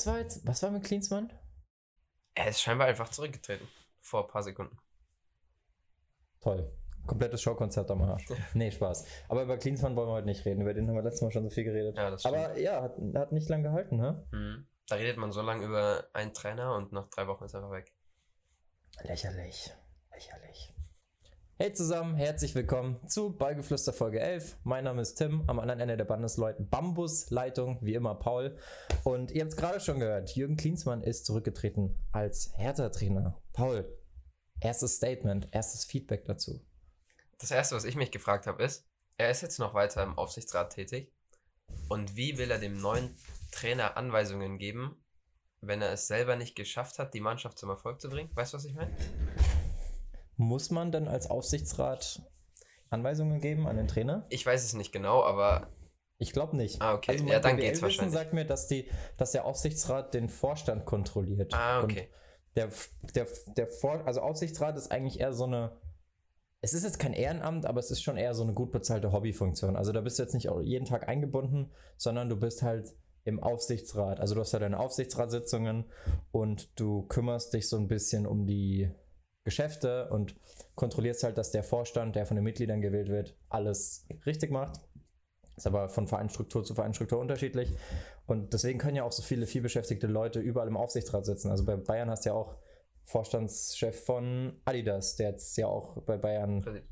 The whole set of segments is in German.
Was war jetzt, was war mit Klinsmann? Er ist scheinbar einfach zurückgetreten. Vor ein paar Sekunden. Toll. Komplettes Showkonzert am Arsch. Nee, Spaß. Aber über Klinsmann wollen wir heute nicht reden. Über den haben wir letztes Mal schon so viel geredet. Ja. Aber ja, hat, hat nicht lange gehalten, ne? Mhm. Da redet man so lange über einen Trainer und nach drei Wochen ist er einfach weg. Lächerlich. Lächerlich. Hey zusammen, herzlich willkommen zu Ballgeflüster Folge 11. Mein Name ist Tim, am anderen Ende der Bandesleuten Bambusleitung, wie immer Paul. Und ihr habt es gerade schon gehört, Jürgen Klinsmann ist zurückgetreten als Hertha-Trainer. Paul, erstes Statement, erstes Feedback dazu. Das erste, was ich mich gefragt habe, ist, er ist jetzt noch weiter im Aufsichtsrat tätig. Und wie will er dem neuen Trainer Anweisungen geben, wenn er es selber nicht geschafft hat, die Mannschaft zum Erfolg zu bringen? Weißt du, was ich meine? Muss man dann als Aufsichtsrat Anweisungen geben an den Trainer? Ich weiß es nicht genau, aber Ich glaube nicht. Ah, okay. Also Ja, dann BWL geht's Wissen wahrscheinlich. sagt mir, dass, die, dass der Aufsichtsrat den Vorstand kontrolliert. Ah, okay. Und der, der, der Vor also Aufsichtsrat ist eigentlich eher so eine. Es ist jetzt kein Ehrenamt, aber es ist schon eher so eine gut bezahlte Hobbyfunktion. Also da bist du jetzt nicht auch jeden Tag eingebunden, sondern du bist halt im Aufsichtsrat. Also du hast ja deine Aufsichtsratssitzungen und du kümmerst dich so ein bisschen um die Geschäfte und kontrollierst halt, dass der Vorstand, der von den Mitgliedern gewählt wird, alles richtig macht. Ist aber von Vereinsstruktur zu Vereinsstruktur unterschiedlich. Und deswegen können ja auch so viele vielbeschäftigte Leute überall im Aufsichtsrat sitzen. Also bei Bayern hast du ja auch Vorstandschef von Adidas, der jetzt ja auch bei Bayern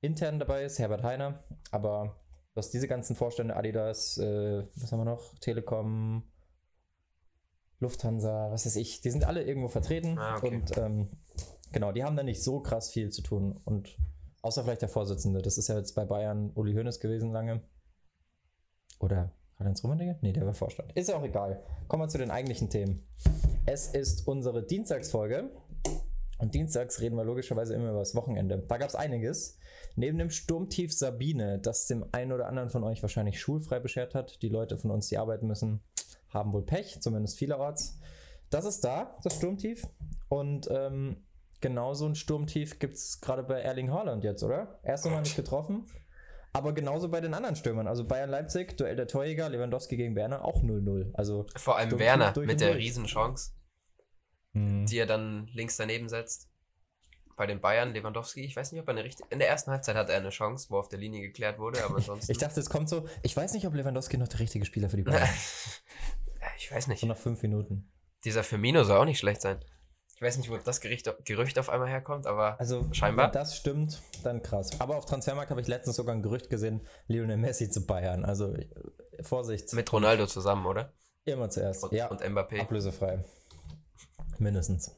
intern dabei ist, Herbert Heiner. Aber du hast diese ganzen Vorstände, Adidas, äh, was haben wir noch? Telekom, Lufthansa, was weiß ich, die sind alle irgendwo vertreten. Ah, okay. Und ähm, genau, die haben da nicht so krass viel zu tun. Und außer vielleicht der Vorsitzende, das ist ja jetzt bei Bayern Uli Hoeneß gewesen lange. Oder Karl-Heinz Rummenigge? Nee, der war Vorstand. Ist ja auch egal. Kommen wir zu den eigentlichen Themen. Es ist unsere Dienstagsfolge. Und dienstags reden wir logischerweise immer über das Wochenende. Da gab es einiges. Neben dem Sturmtief Sabine, das dem einen oder anderen von euch wahrscheinlich schulfrei beschert hat, die Leute von uns, die arbeiten müssen, haben wohl Pech, zumindest vielerorts. Das ist da, das Sturmtief. Und ähm, genauso ein Sturmtief gibt es gerade bei Erling Haaland jetzt, oder? Erst Mal nicht getroffen. Aber genauso bei den anderen Stürmern. Also Bayern Leipzig, Duell der Torjäger, Lewandowski gegen Werner, auch 0-0. Also Vor allem Werner mit der durch. Riesenchance, mh, die er dann links daneben setzt. Bei den Bayern, Lewandowski, ich weiß nicht, ob er eine richtige. In der ersten Halbzeit hat er eine Chance, wo auf der Linie geklärt wurde, aber ansonsten. ich dachte, es kommt so. Ich weiß nicht, ob Lewandowski noch der richtige Spieler für die Bayern ist. Ich weiß nicht. so nach fünf Minuten. Dieser Firmino soll auch nicht schlecht sein. Ich weiß nicht, wo das Gericht, Gerücht auf einmal herkommt, aber Also, Scheinbar. wenn das stimmt, dann krass. Aber auf Transfermarkt habe ich letztens sogar ein Gerücht gesehen, Lionel Messi zu Bayern. Also, Vorsicht. mit Ronaldo zusammen, oder? Immer zuerst. Und, ja, und Mbappé. ablösefrei. Mindestens.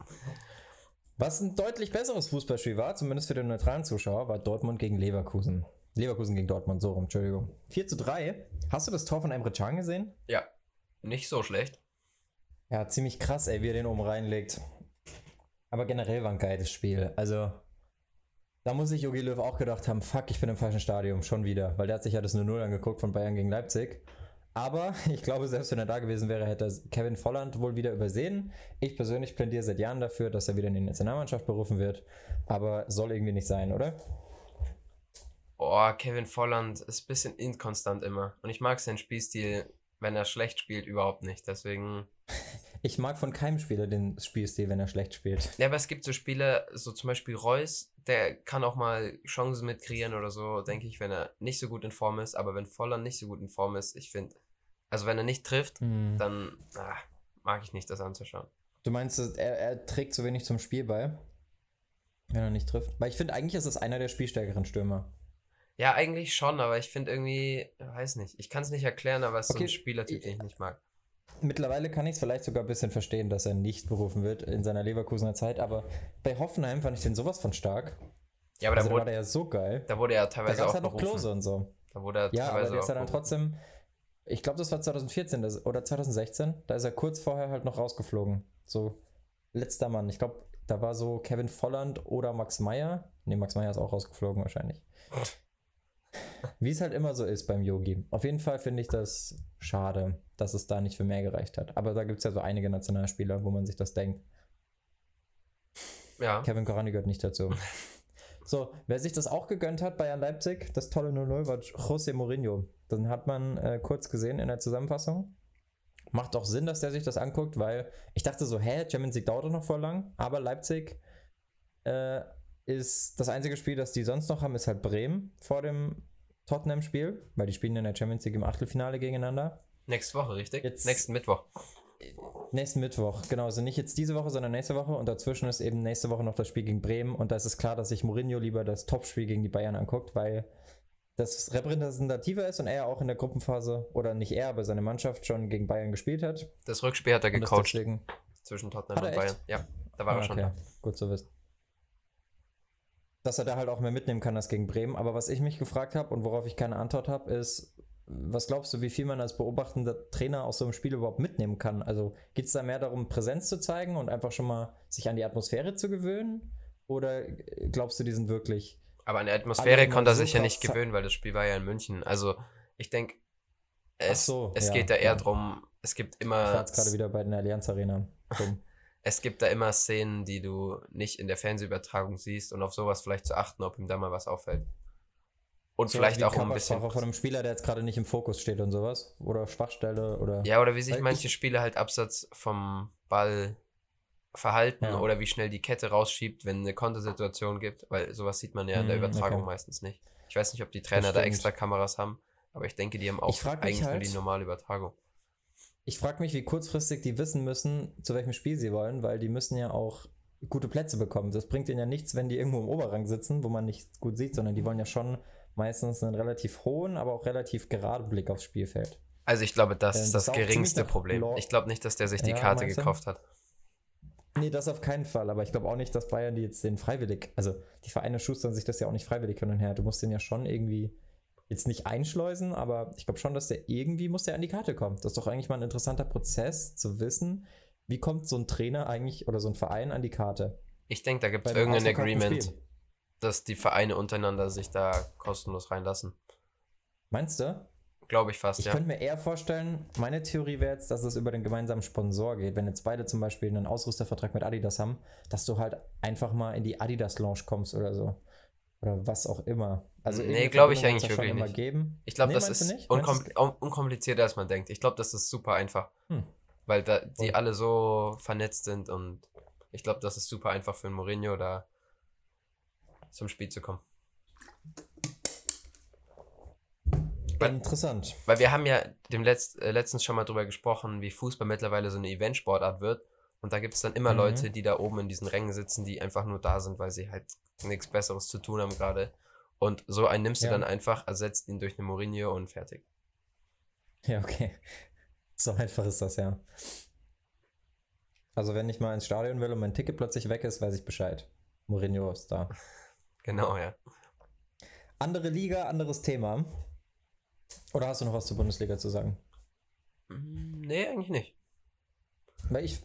Was ein deutlich besseres Fußballspiel war, zumindest für den neutralen Zuschauer, war Dortmund gegen Leverkusen. Leverkusen gegen Dortmund, so rum, Entschuldigung. 4 zu 3. Hast du das Tor von Emre Can gesehen? Ja, nicht so schlecht. Ja, ziemlich krass, ey, wie er den oben reinlegt. Aber generell war ein geiles Spiel. Also, da muss sich Jogi Löw auch gedacht haben, fuck, ich bin im falschen Stadium, schon wieder. Weil der hat sich ja das 0-0 angeguckt von Bayern gegen Leipzig. Aber ich glaube, selbst wenn er da gewesen wäre, hätte er Kevin Volland wohl wieder übersehen. Ich persönlich plädiere seit Jahren dafür, dass er wieder in die Nationalmannschaft berufen wird. Aber soll irgendwie nicht sein, oder? Oh, Kevin Volland ist ein bisschen inkonstant immer. Und ich mag seinen Spielstil, wenn er schlecht spielt, überhaupt nicht. Deswegen. Ich mag von keinem Spieler den Spielstil, wenn er schlecht spielt. Ja, aber es gibt so Spieler, so zum Beispiel Reus, der kann auch mal Chancen mit kreieren oder so, denke ich, wenn er nicht so gut in Form ist. Aber wenn Volland nicht so gut in Form ist, ich finde, also wenn er nicht trifft, Hm. dann ah, mag ich nicht, das anzuschauen. Du meinst, er, er trägt zu wenig zum Spiel bei, wenn er nicht trifft? Weil ich finde, eigentlich ist es einer der spielstärkeren Stürmer. Ja, eigentlich schon, aber ich finde irgendwie, weiß nicht, ich kann es nicht erklären, aber es ist so Okay, ein Spielertyp, den ich nicht mag. Mittlerweile kann ich es vielleicht sogar ein bisschen verstehen, dass er nicht berufen wird in seiner Leverkusener Zeit, aber bei Hoffenheim fand ich den sowas von stark. Ja, aber also da, da war wurde, der ja so geil. da wurde er Da teilweise es auch halt noch. Klose und so. Da wurde er Ja, aber teilweise der ist ja dann trotzdem, ich glaube, das war 2014 das, oder 2016, da ist er kurz vorher halt noch rausgeflogen. So, letzter Mann. Ich glaube, da war so Kevin Volland oder Max Meyer. Ne, Max Meyer ist auch rausgeflogen wahrscheinlich. Wie es halt immer so ist beim Yogi. Auf jeden Fall finde ich das schade, dass es da nicht für mehr gereicht hat. Aber da gibt es ja so einige Nationalspieler, wo man sich das denkt. Ja. Kevin Korani gehört nicht dazu. So, wer sich das auch gegönnt hat, Bayern Leipzig, das tolle 0-0 war José Mourinho. Den hat man äh, kurz gesehen in der Zusammenfassung. Macht auch Sinn, dass der sich das anguckt, weil ich dachte so, hä, Champions League dauert doch noch voll lang, aber Leipzig äh, ist das einzige Spiel, das die sonst noch haben, ist halt Bremen vor dem Tottenham-Spiel, weil die spielen in der Champions League im Achtelfinale gegeneinander. Nächste Woche, richtig? Jetzt- Nächsten Mittwoch. Nächsten Mittwoch, genau. Also nicht jetzt diese Woche, sondern nächste Woche. Und dazwischen ist eben nächste Woche noch das Spiel gegen Bremen. Und da ist es klar, dass sich Mourinho lieber das Topspiel gegen die Bayern anguckt, weil das repräsentativer ist und er auch in der Gruppenphase, oder nicht er, aber seine Mannschaft schon gegen Bayern gespielt hat. Das Rückspiel hat er gecoacht zwischen Tottenham und Bayern. Ja, da war Ah, er schon okay. da. Gut zu wissen. Dass er da halt auch mehr mitnehmen kann als gegen Bremen. Aber was ich mich gefragt habe und worauf ich keine Antwort habe, ist, was glaubst du, wie viel man als beobachtender Trainer aus so einem Spiel überhaupt mitnehmen kann? Also geht es da mehr darum, Präsenz zu zeigen und einfach schon mal sich an die Atmosphäre zu gewöhnen? Oder glaubst du, die sind wirklich. Aber an die Atmosphäre immer konnte er sich ja nicht gewöhnen, weil das Spiel war ja in München. Also ich denke, es, so, es ja, geht da eher ja. drum, es gibt Ich war immer jetzt gerade wieder bei den Allianz Arena. Es gibt da immer Szenen, die du nicht in der Fernsehübertragung siehst und auf sowas vielleicht zu achten, ob ihm da mal was auffällt. Und Sowas vielleicht auch ein bisschen. Von einem Spieler, der jetzt gerade nicht im Fokus steht und sowas. Oder Schwachstelle oder. Ja, oder wie sich manche Spieler halt abseits vom Ball verhalten Ja. oder wie schnell die Kette rausschiebt, wenn eine Kontersituation gibt, weil sowas sieht man ja in der Mhm, Übertragung okay. meistens nicht. Ich weiß nicht, ob die Trainer da extra Kameras haben, aber ich denke, die haben auch eigentlich nur halt- die normale Übertragung. Ich frage mich, wie kurzfristig die wissen müssen, zu welchem Spiel sie wollen, weil die müssen ja auch gute Plätze bekommen. Das bringt ihnen ja nichts, wenn die irgendwo im Oberrang sitzen, wo man nicht gut sieht, sondern die wollen ja schon meistens einen relativ hohen, aber auch relativ geraden Blick aufs Spielfeld. Also ich glaube, das Ähm, ist das geringste Problem. Law- Ich glaube nicht, dass der sich die Ja, Karte gekauft hat. Nee, das auf keinen Fall, aber ich glaube auch nicht, dass Bayern die jetzt den freiwillig, also die Vereine schustern sich das ja auch nicht freiwillig hin und her. Du musst den ja schon irgendwie jetzt nicht einschleusen, aber ich glaube schon, dass der irgendwie muss der an die Karte kommen. Das ist doch eigentlich mal ein interessanter Prozess zu wissen, wie kommt so ein Trainer eigentlich oder so ein Verein an die Karte. Ich denke, da gibt es irgendein Agreement, Spiel. dass die Vereine untereinander sich da kostenlos reinlassen. Meinst du? Glaube ich fast, Ich ja. könnte mir eher vorstellen, meine Theorie wäre jetzt, dass es über den gemeinsamen Sponsor geht. Wenn jetzt beide zum Beispiel einen Ausrüstervertrag mit Adidas haben, dass du halt einfach mal in die Adidas Lounge kommst oder so. Oder was auch immer. Also Nee, irgendeine glaub ich eigentlich wirklich nicht. Geben. Ich glaube, Nee, das ist unkom un unkomplizierter, als man denkt. Ich glaube, das ist super einfach. Hm. Weil da die Voll. alle so vernetzt sind und ich glaube, das ist super einfach für einen Mourinho, da zum Spiel zu kommen. Weil- Interessant. Weil wir haben ja dem Letz äh, letztens schon mal drüber gesprochen, wie Fußball mittlerweile so eine Eventsportart wird. Und da gibt es dann immer Mhm. Leute, die da oben in diesen Rängen sitzen, die einfach nur da sind, weil sie halt nichts Besseres zu tun haben gerade. Und so einen nimmst Ja. du dann einfach, ersetzt ihn durch eine Mourinho und fertig. Ja, okay. So einfach ist das ja. Also wenn ich mal ins Stadion will und mein Ticket plötzlich weg ist, weiß ich Bescheid. Mourinho ist da. Genau, ja. Andere Liga, anderes Thema. Oder hast du noch was zur Bundesliga zu sagen? Mm, Nee, eigentlich nicht. Weil ich,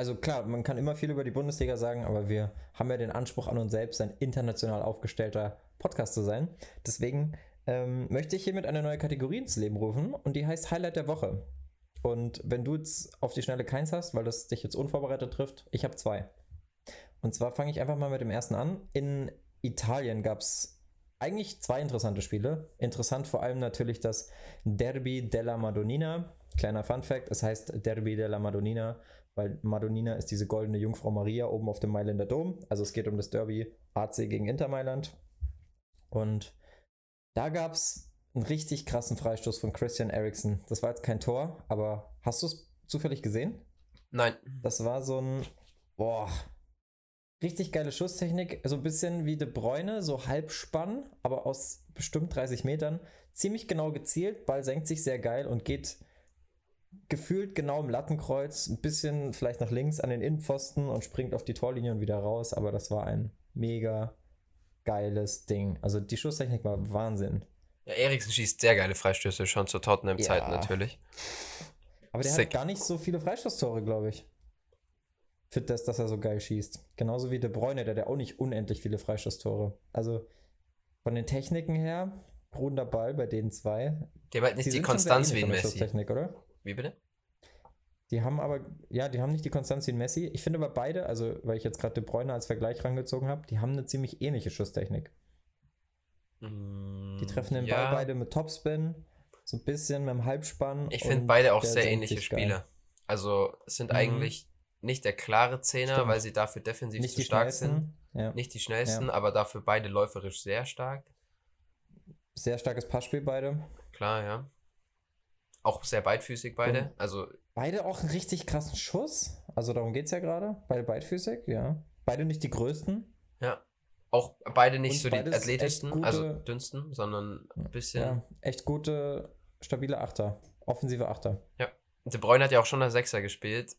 also klar, man kann immer viel über die Bundesliga sagen, aber wir haben ja den Anspruch an uns selbst, ein international aufgestellter Podcast zu sein. Deswegen ähm, möchte ich hiermit eine neue Kategorie ins Leben rufen und die heißt Highlight der Woche. Und wenn du jetzt auf die Schnelle keins hast, weil das dich jetzt unvorbereitet trifft, ich habe zwei. Und zwar fange ich einfach mal mit dem ersten an. In Italien gab es eigentlich zwei interessante Spiele. Interessant vor allem natürlich das Derby della Madonnina. Kleiner Fun Fact, es heißt Derby della Madonnina, weil Madonnina ist diese goldene Jungfrau Maria oben auf dem Mailänder Dom. Also es geht um das Derby AC gegen Inter Mailand. Und da gab es einen richtig krassen Freistoß von Christian Eriksen. Das war jetzt kein Tor, aber hast du es zufällig gesehen? Nein. Das war so ein, boah, richtig geile Schusstechnik. So ein bisschen wie De Bruyne, so Halbspann, aber aus bestimmt 30 Metern. Ziemlich genau gezielt, Ball senkt sich sehr geil und geht gefühlt genau im Lattenkreuz, ein bisschen vielleicht nach links an den Innenpfosten und springt auf die Torlinie und wieder raus. Aber das war ein mega geiles Ding. Also die Schusstechnik war Wahnsinn. Ja, Eriksen schießt sehr geile Freistöße schon zur Tottenham-Zeit Ja. natürlich. Aber der Sick. hat gar nicht so viele Freistoßtore, glaube ich. Für das, dass er so geil schießt. Genauso wie De Bruyne, der hat auch nicht unendlich viele Freistoßtore. Also von den Techniken her, ruhender Ball bei den zwei. Die haben halt nicht die, Konstanz wie ein der Messi. Oder? Wie bitte? Die haben aber, ja, die haben nicht die Konstanz wie Messi. Ich finde aber beide, also weil ich jetzt gerade De Bruyne als Vergleich rangezogen habe, die haben eine ziemlich ähnliche Schusstechnik. Die treffen den Mm, ja, Ball beide mit Topspin. so ein bisschen mit dem Halbspann. Ich finde beide auch sehr ähnliche. Spieler. Also sind Mhm. eigentlich nicht der klare Zehner, Stimmt. weil sie dafür defensiv Nicht zu stark sind. Ja. Nicht die schnellsten, aber dafür beide läuferisch sehr stark. Sehr starkes Passspiel beide. Klar, ja. Auch sehr beidfüßig beide. Und- Also Beide auch einen richtig krassen Schuss. Also darum geht es ja gerade. Beide beidfüßig, ja. Beide nicht die größten. ja. Auch beide nicht Und so die athletischsten, gute- also dünnsten, sondern ein bisschen. Ja, echt gute, stabile Achter. Offensive Achter. De Bruyne hat ja auch schon als Sechser gespielt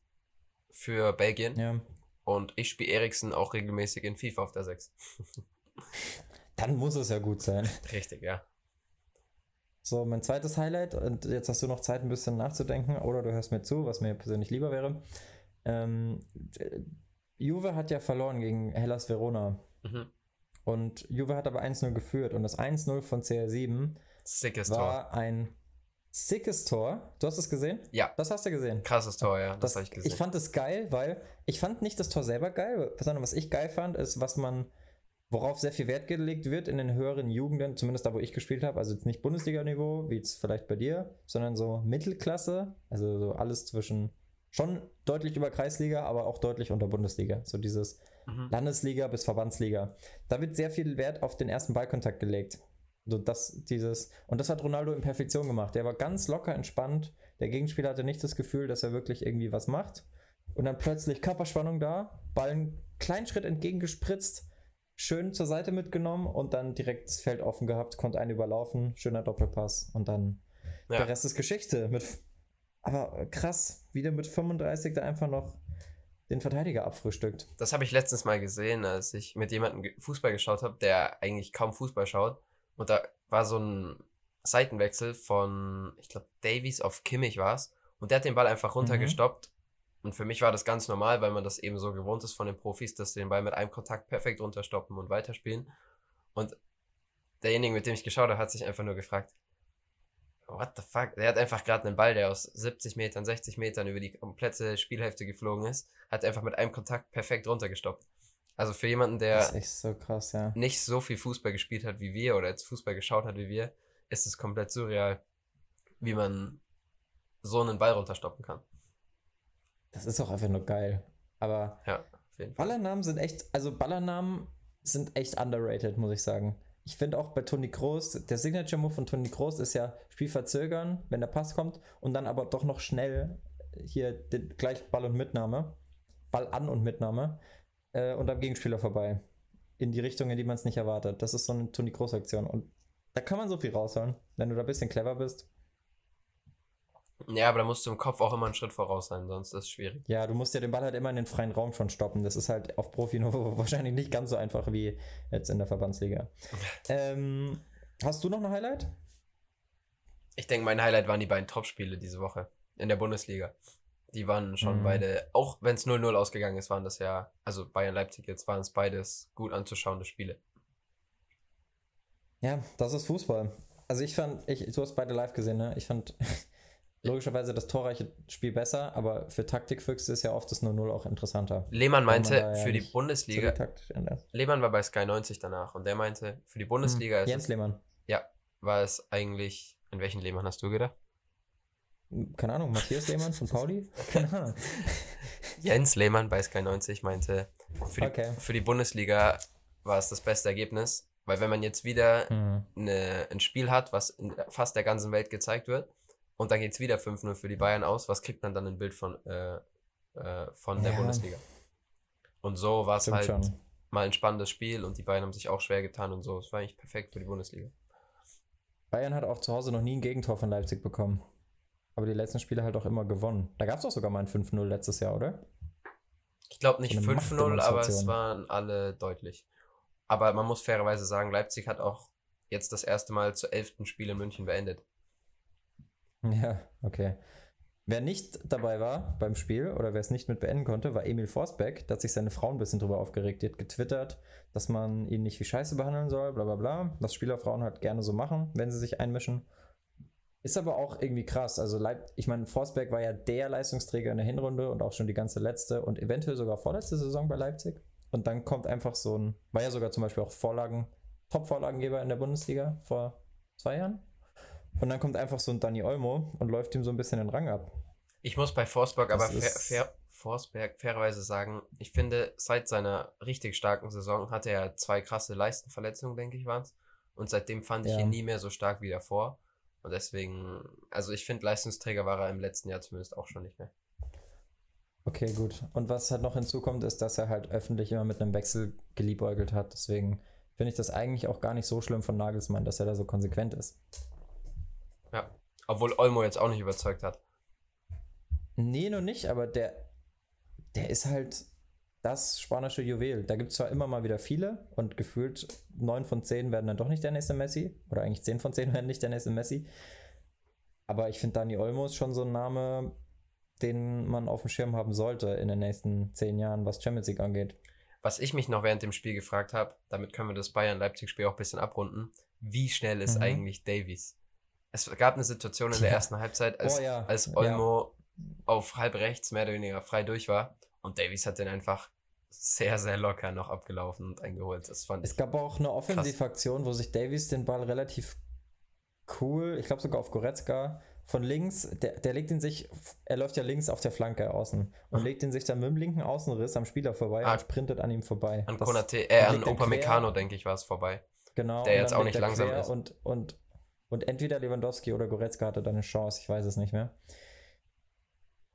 für Belgien. Ja. Und ich spiele Eriksen auch regelmäßig in FIFA auf der 6. Dann muss es ja gut sein. Richtig, ja. So, mein zweites Highlight, und jetzt hast du noch Zeit, ein bisschen nachzudenken, oder du hörst mir zu, was mir persönlich lieber wäre. Ähm, äh, Juve hat ja verloren gegen Hellas Verona. Mhm. Und Juve hat aber 1-0 geführt. Und das 1-0 von CR7 Sickes Tor. war ein sickes Tor. Du hast es gesehen? Ja. Das hast du gesehen. Krasses Tor, ja. Das, Das, habe ich gesehen. ich fand es geil, weil ich fand nicht das Tor selber geil, sondern was ich geil fand, ist, was man, worauf sehr viel Wert gelegt wird in den höheren Jugenden, zumindest da, wo ich gespielt habe, also jetzt nicht Bundesliga-Niveau, wie jetzt vielleicht bei dir, sondern so Mittelklasse, also so alles zwischen schon deutlich über Kreisliga, aber auch deutlich unter Bundesliga. So dieses mhm. Landesliga bis Verbandsliga. Da wird sehr viel Wert auf den ersten Ballkontakt gelegt. So das, dieses, und das hat Ronaldo in Perfektion gemacht. Der war ganz locker entspannt. Der Gegenspieler hatte nicht das Gefühl, dass er wirklich irgendwie was macht. Und dann plötzlich Körperspannung da, Ball einen kleinen Schritt entgegengespritzt, schön zur Seite mitgenommen und dann direkt das Feld offen gehabt, konnte einen überlaufen, schöner Doppelpass und dann Ja. der Rest ist Geschichte. Mit, aber krass, wieder mit 35 da einfach noch den Verteidiger abfrühstückt. Das habe ich letztens mal gesehen, als ich mit jemandem Fußball geschaut habe, der eigentlich kaum Fußball schaut. Und da war so ein Seitenwechsel von, ich glaube, Davies auf Kimmich war es. Und der hat den Ball einfach runtergestoppt. Und für mich war das ganz normal, weil man das eben so gewohnt ist von den Profis, dass sie den Ball mit einem Kontakt perfekt runterstoppen und weiterspielen. Und derjenige, mit dem ich geschaut habe, hat sich einfach nur gefragt, what the fuck? Der hat einfach gerade einen Ball, der aus 70 Metern, 60 Metern über die komplette Spielhälfte geflogen ist, hat einfach mit einem Kontakt perfekt runtergestoppt. Also für jemanden, der so krass, ja. nicht so viel Fußball gespielt hat wie wir oder jetzt Fußball geschaut hat wie wir, ist es komplett surreal, wie man so einen Ball runterstoppen kann. Das ist auch einfach nur geil. Aber Ja. Ballernamen sind echt, also Ballernamen sind echt underrated, muss ich sagen. Ich finde auch bei Toni Kroos, der Signature-Move von Toni Kroos ist ja Spiel verzögern, wenn der Pass kommt und dann aber doch noch schnell hier den, gleich Ball und Mitnahme, Ball an und Mitnahme äh, und am Gegenspieler vorbei. In die Richtung, in die man es nicht erwartet. Das ist so eine Toni Kroos-Aktion und da kann man so viel rausholen, wenn du da ein bisschen clever bist. Ja, aber da musst du im Kopf auch immer einen Schritt voraus sein, sonst ist es schwierig. Ja, du musst ja den Ball halt immer in den freien Raum schon stoppen. Das ist halt auf Profi-Niveau wahrscheinlich nicht ganz so einfach wie jetzt in der Verbandsliga. ähm, hast du noch ein Highlight? Ich denke, mein Highlight waren die beiden Topspiele diese Woche in der Bundesliga. Die waren schon Mhm. beide, auch wenn es 0-0 ausgegangen ist, waren das ja, also Bayern-Leipzig jetzt waren es beides gut anzuschauende Spiele. Ja, das ist Fußball. Also ich fand, ich, du hast beide live gesehen, ne? Ich fand logischerweise das torreiche Spiel besser, aber für Taktikfüchse ist ja oft das 0-0 auch interessanter. Lehmann meinte, ja für die Bundesliga. Lehmann war bei Sky 90 danach und der meinte, für die Bundesliga Hm, ist Jens es, Lehmann. ja, war es eigentlich, in welchen Lehmann hast du gedacht? Keine Ahnung, Matthias Lehmann von Pauli? Keine Ahnung. Jens Lehmann bei Sky 90 meinte, für die, Okay. für die Bundesliga war es das beste Ergebnis, weil wenn man jetzt wieder Hm. eine, ein Spiel hat, was in fast der ganzen Welt gezeigt wird, und dann geht es wieder 5-0 für die Bayern aus, was kriegt man dann ein Bild von, äh, äh, von der Ja. Bundesliga? Und so war es halt schon. mal ein spannendes Spiel und die Bayern haben sich auch schwer getan und so. Es war eigentlich perfekt für die Bundesliga. Bayern hat auch zu Hause noch nie ein Gegentor von Leipzig bekommen. Aber die letzten Spiele halt auch immer gewonnen. Da gab es doch sogar mal ein 5-0 letztes Jahr, oder? Ich glaube nicht So eine 5-0, aber es waren alle deutlich. Aber man muss fairerweise sagen, Leipzig hat auch jetzt das erste Mal zu elften Spiel in München beendet. Ja, okay. Wer nicht dabei war beim Spiel oder wer es nicht mit beenden konnte, war Emil Forsbeck. Da hat sich seine Frau ein bisschen drüber aufgeregt. Die hat getwittert, dass man ihn nicht wie Scheiße behandeln soll, bla bla bla. Was Spielerfrauen halt gerne so machen, wenn sie sich einmischen. Ist aber auch irgendwie krass. Also, ich meine, Forsberg war ja der Leistungsträger in der Hinrunde und auch schon die ganze letzte und eventuell sogar vorletzte Saison bei Leipzig. Und dann kommt einfach so ein, war ja sogar zum Beispiel auch Vorlagen, Top-Vorlagengeber in der Bundesliga vor zwei Jahren. Und dann kommt einfach so ein Danny Olmo und läuft ihm so ein bisschen den Rang ab. Ich muss bei Forsberg Das aber fair, fair, Forsberg fairerweise sagen, ich finde, seit seiner richtig starken Saison hatte er zwei krasse Leistenverletzungen, denke ich, waren es. Und seitdem fand ich Ja. ihn nie mehr so stark wie davor. Und deswegen, also ich finde, Leistungsträger war er im letzten Jahr zumindest auch schon nicht mehr. Okay, gut. Und was halt noch hinzukommt, ist, dass er halt öffentlich immer mit einem Wechsel geliebäugelt hat. Deswegen finde ich das eigentlich auch gar nicht so schlimm von Nagelsmann, dass er da so konsequent ist. Obwohl Olmo jetzt auch nicht überzeugt hat. Nee, noch nicht, aber der, der ist halt das spanische Juwel. Da gibt es zwar immer mal wieder viele und gefühlt neun von zehn werden dann doch nicht der nächste Messi. Oder eigentlich zehn von zehn werden nicht der nächste Messi. Aber ich finde, Dani Olmo ist schon so ein Name, den man auf dem Schirm haben sollte in den nächsten zehn Jahren, was Champions League angeht. Was ich mich noch während dem Spiel gefragt habe, damit können wir das Bayern-Leipzig-Spiel auch ein bisschen abrunden, wie schnell ist Mhm. eigentlich Davies? Es gab eine Situation in der Ja. ersten Halbzeit, als, Oh ja, als ja. Olmo auf halb rechts mehr oder weniger frei durch war und Davies hat den einfach sehr, sehr locker noch abgelaufen und eingeholt. Das fand Es gab auch eine Offensivaktion, wo sich Davies den Ball relativ cool, ich glaube sogar auf Goretzka, von links, der, der legt ihn sich, er läuft ja links auf der Flanke außen und legt ihn sich dann mit dem linken Außenriss am Spieler vorbei Ah. und sprintet an ihm vorbei. An Konate, äh, an quer. denke ich, war es vorbei. genau, der jetzt auch nicht langsam ist. Und, und, und entweder Lewandowski oder Goretzka hatte dann eine Chance, ich weiß es nicht mehr.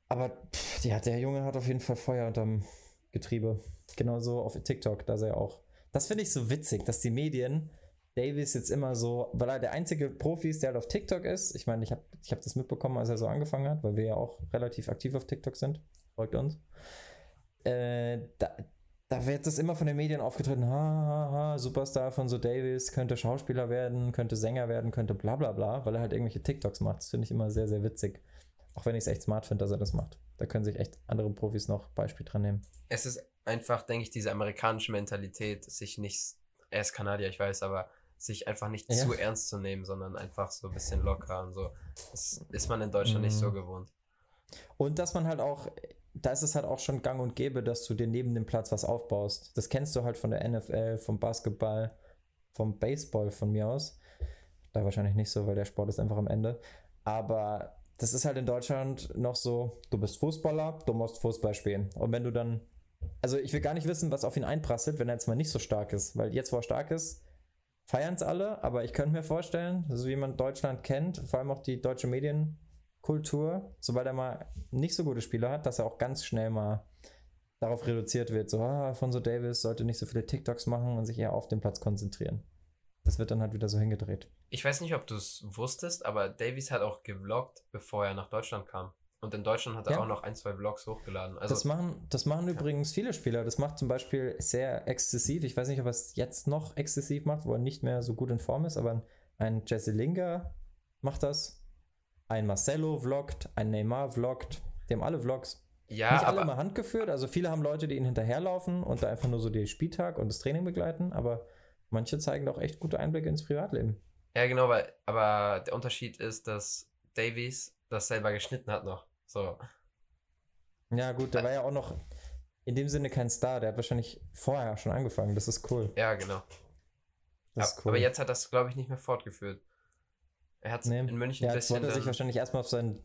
Aber pff, ja, der Junge hat auf jeden Fall Feuer unterm Getriebe. Genauso auf TikTok, da ist er auch. Das finde ich so witzig, dass die Medien Davis jetzt immer so, weil er der einzige Profi ist, der halt auf TikTok ist. Ich meine, ich habe ich hab das mitbekommen, als er so angefangen hat, weil wir ja auch relativ aktiv auf TikTok sind. Folgt uns. Äh, da, da wird das immer von den Medien aufgetreten, ha, ha, ha, Superstar von so Davis, könnte Schauspieler werden, könnte Sänger werden, könnte bla bla bla, weil er halt irgendwelche TikToks macht. Das finde ich immer sehr, sehr witzig. Auch wenn ich es echt smart finde, dass er das macht. Da können sich echt andere Profis noch Beispiel dran nehmen. Es ist einfach, denke ich, diese amerikanische Mentalität, sich nicht, er ist Kanadier, ich weiß, aber sich einfach nicht Ja. zu ernst zu nehmen, sondern einfach so ein bisschen locker und so. Das ist man in Deutschland nicht so Mhm. gewohnt. Und dass man halt auch, da ist es halt auch schon gang und gäbe, dass du dir neben dem Platz was aufbaust. Das kennst du halt von der NFL, vom Basketball, vom Baseball von mir aus. Da wahrscheinlich nicht so, weil der Sport ist einfach am Ende. Aber das ist halt in Deutschland noch so, du bist Fußballer, du musst Fußball spielen. Und wenn du dann, also ich will gar nicht wissen, was auf ihn einprasselt, wenn er jetzt mal nicht so stark ist. Weil jetzt, wo er stark ist, feiern es alle, aber ich könnte mir vorstellen, so wie man Deutschland kennt, vor allem auch die deutsche Medienkultur, sobald er mal nicht so gute Spieler hat, dass er auch ganz schnell mal darauf reduziert wird, so, ah, Alfonso Davis sollte nicht so viele TikToks machen und sich eher auf den Platz konzentrieren. Das wird dann halt wieder so hingedreht. Ich weiß nicht, ob du es wusstest, aber Davies hat auch gevloggt, bevor er nach Deutschland kam. Und in Deutschland hat er Ja. auch noch ein, zwei Vlogs hochgeladen. Also das machen, das machen übrigens viele Spieler. Das macht zum Beispiel sehr exzessiv. Ich weiß nicht, ob er es jetzt noch exzessiv macht, wo er nicht mehr so gut in Form ist, aber ein Jesse Lingard macht das. Ein Marcelo vloggt, ein Neymar vloggt. Die haben alle Vlogs. ja, nicht alle immer handgeführt. Also viele haben Leute, die ihnen hinterherlaufen und da einfach nur so den Spieltag und das Training begleiten, aber manche zeigen doch echt gute Einblicke ins Privatleben. ja genau, weil aber der Unterschied ist, dass Davies das selber geschnitten hat noch. So. Ja, gut, der war ja auch noch in dem Sinne kein Star. Der hat wahrscheinlich vorher schon angefangen. Das ist cool. Ja, genau. Das ist cool. Aber jetzt hat das, glaube ich, nicht mehr fortgeführt. Er hat Nee. in München Ja, jetzt wollte er sich wahrscheinlich erstmal auf sein.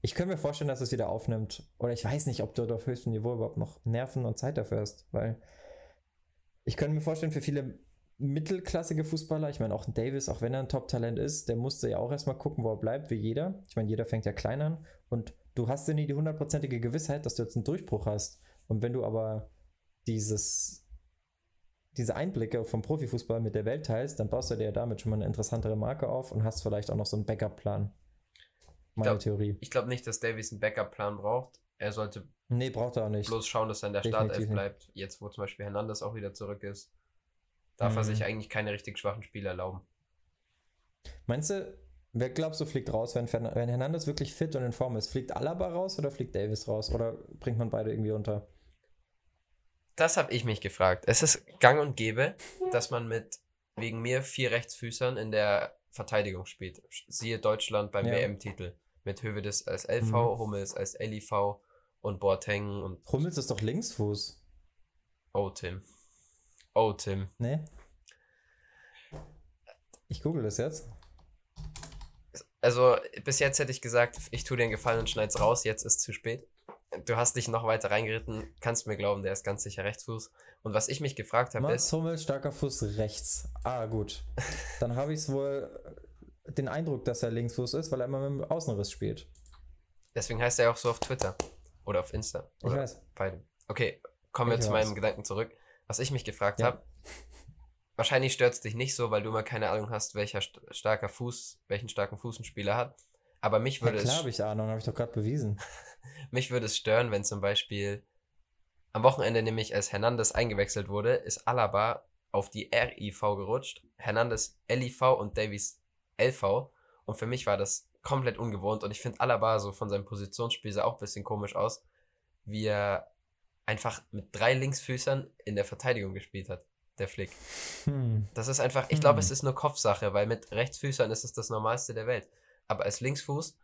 Ich könnte mir vorstellen, dass er es wieder aufnimmt. Oder ich weiß nicht, ob du auf höchstem Niveau überhaupt noch Nerven und Zeit dafür hast. Weil ich könnte mir vorstellen, für viele mittelklassige Fußballer, ich meine auch ein Davis, auch wenn er ein Top-Talent ist, der musste ja auch erstmal gucken, wo er bleibt, wie jeder. Ich meine, jeder fängt ja klein an. Und du hast ja nie die hundertprozentige Gewissheit, dass du jetzt einen Durchbruch hast. Und wenn du aber dieses, diese Einblicke vom Profifußball mit der Welt teilst, dann baust du dir ja damit schon mal eine interessantere Marke auf und hast vielleicht auch noch so einen Backup-Plan. Meine glaub- Theorie. Ich glaube nicht, dass Davies einen Backup-Plan braucht. Er sollte Nee, braucht er auch nicht. bloß schauen, dass er in der Definitiv Startelf bleibt. Jetzt, wo zum Beispiel Hernandez auch wieder zurück ist, darf er Mhm. sich eigentlich keine richtig schwachen Spiele erlauben. Meinst du, wer glaubst du fliegt raus, wenn, wenn Hernandez wirklich fit und in Form ist? Fliegt Alaba raus oder fliegt Davis raus? Oder bringt man beide irgendwie unter? Das habe ich mich gefragt. Es ist gang und gäbe, dass man mit wegen mir vier Rechtsfüßern in der Verteidigung spielt. Siehe Deutschland beim Ja. WM-Titel. Mit Hövedes als LV, Mhm. Hummels als LIV und Boateng und Hummels ist doch Linksfuß. Oh Tim. Oh Tim. Ne? Ich google das jetzt. Also, bis jetzt hätte ich gesagt, ich tue dir einen Gefallen und schneid's raus, jetzt ist zu spät. Du hast dich noch weiter reingeritten, kannst mir glauben, der ist ganz sicher Rechtsfuß. Und was ich mich gefragt habe, ist. Hummels, starker Fuß rechts. Ah, gut. Dann habe ich es wohl äh, den Eindruck, dass er Linksfuß ist, weil er immer mit dem Außenriss spielt. Deswegen heißt er ja auch so auf Twitter. Oder auf Insta. Ich Oder weiß. beiden. Okay, kommen wir Ich zu weiß. meinem Gedanken zurück. Was ich mich gefragt Ja. habe, wahrscheinlich stört es dich nicht so, weil du immer keine Ahnung hast, welcher st starker Fuß, welchen starken Fuß ein Spieler hat. Aber mich Ja, würde, klar es, habe ich Ahnung, habe ich doch gerade bewiesen. mich würde es stören, wenn zum Beispiel am Wochenende nämlich, als Hernandez eingewechselt wurde, ist Alaba auf die RIV gerutscht, Hernandez LIV und Davies LV. Und für mich war das komplett ungewohnt. Und ich finde Alaba so von seinem Positionsspiel sah auch ein bisschen komisch aus, wie er einfach mit drei Linksfüßern in der Verteidigung gespielt hat, der Flick. Hm. Das ist einfach, ich glaube, Hm. es ist nur Kopfsache, weil mit Rechtsfüßern ist es das Normalste der Welt. Aber als Linksfuß,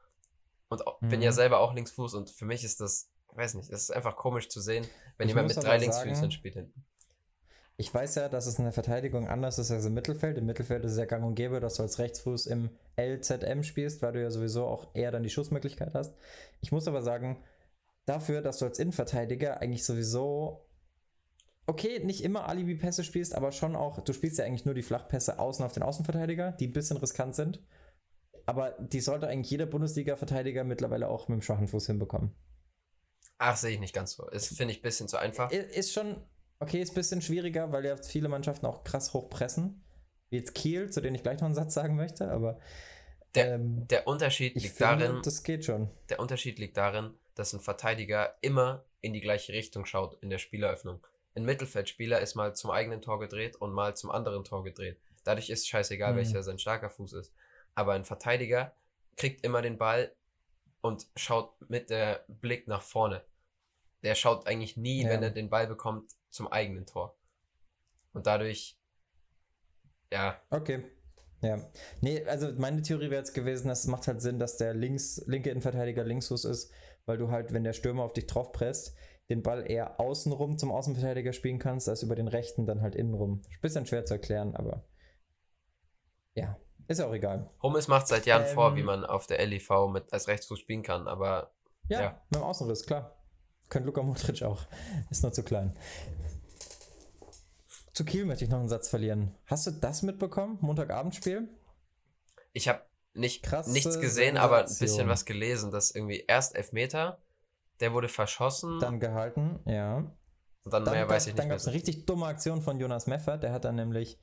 und auch, bin ja Mhm. selber auch Linksfuß und für mich ist das, weiß nicht, es ist einfach komisch zu sehen, wenn Ich jemand mit drei Linksfüßern sagen- spielt hinten. Ich weiß ja, dass es in der Verteidigung anders ist als im Mittelfeld. Im Mittelfeld ist es ja gang und gäbe, dass du als Rechtsfuß im LZM spielst, weil du ja sowieso auch eher dann die Schussmöglichkeit hast. Ich muss aber sagen, dafür, dass du als Innenverteidiger eigentlich sowieso, okay, nicht immer Alibi-Pässe spielst, aber schon auch, du spielst ja eigentlich nur die Flachpässe außen auf den Außenverteidiger, die ein bisschen riskant sind. Aber die sollte eigentlich jeder Bundesliga-Verteidiger mittlerweile auch mit dem schwachen Fuß hinbekommen. Ach, sehe ich nicht ganz so. Ist, finde ich, ein bisschen zu einfach. Ist schon, okay, ist ein bisschen schwieriger, weil ja viele Mannschaften auch krass hoch pressen. Wie jetzt Kiel, zu denen ich gleich noch einen Satz sagen möchte, aber Der, ähm, der Unterschied liegt finde, darin, das geht schon. der Unterschied liegt darin, dass ein Verteidiger immer in die gleiche Richtung schaut in der Spieleröffnung. Ein Mittelfeldspieler ist mal zum eigenen Tor gedreht und mal zum anderen Tor gedreht. Dadurch ist scheißegal, Mhm. welcher sein starker Fuß ist. Aber ein Verteidiger kriegt immer den Ball und schaut mit der Blick nach vorne. Der schaut eigentlich nie, Ja. wenn er den Ball bekommt, zum eigenen Tor. Und dadurch, ja, Okay. Ja. Nee, also meine Theorie wäre jetzt gewesen, dass es macht halt Sinn, dass der links, linke Innenverteidiger Linksfuß ist, weil du halt, wenn der Stürmer auf dich drauf presst, den Ball eher außenrum zum Außenverteidiger spielen kannst, als über den rechten dann halt innenrum. Bisschen schwer zu erklären, aber ja, ist ja auch egal. Hummels macht seit Jahren vor, Ähm. wie man auf der LIV mit als Rechtsfuß spielen kann, aber Ja, Ja. mit dem Außenriss, klar. Könnte Luka Modric auch. Ist nur zu klein. Zu Kiel möchte ich noch einen Satz verlieren. Hast du das mitbekommen? Montagabendspiel? Ich habe nicht Krasse nichts gesehen, aber ein bisschen was gelesen, dass irgendwie erst Elfmeter, der wurde verschossen Dann gehalten, ja. und dann, Dann, mehr weiß gab- ich dann nicht gab es eine richtig dumme Aktion von Jonas Meffert. Der hat dann nämlich,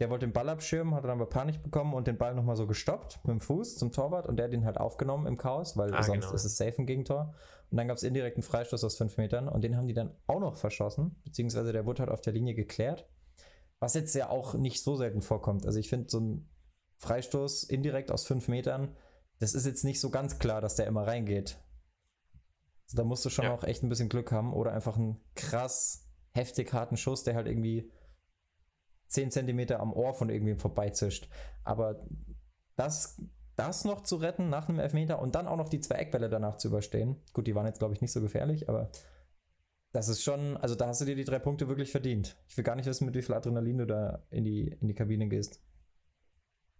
der wollte den Ball abschirmen, hat dann aber Panik bekommen und den Ball nochmal so gestoppt mit dem Fuß zum Torwart und der hat ihn halt aufgenommen im Chaos, weil Ah, sonst genau. ist es safe ein Gegentor. Und dann gab es indirekten Freistoß aus fünf Metern und den haben die dann auch noch verschossen, beziehungsweise der wurde halt auf der Linie geklärt. Was jetzt ja auch nicht so selten vorkommt. Also ich finde so ein Freistoß indirekt aus fünf Metern, das ist jetzt nicht so ganz klar, dass der immer reingeht. Also da musst du schon Ja. auch echt ein bisschen Glück haben oder einfach einen krass heftig harten Schuss, der halt irgendwie 10 Zentimeter am Ohr von irgendwem vorbeizischt. Aber das, das noch zu retten nach einem Elfmeter und dann auch noch die zwei Eckbälle danach zu überstehen. Gut, die waren jetzt, glaube ich, nicht so gefährlich, aber das ist schon, also da hast du dir die drei Punkte wirklich verdient. Ich will gar nicht wissen, mit wie viel Adrenalin du da in die, in die Kabine gehst.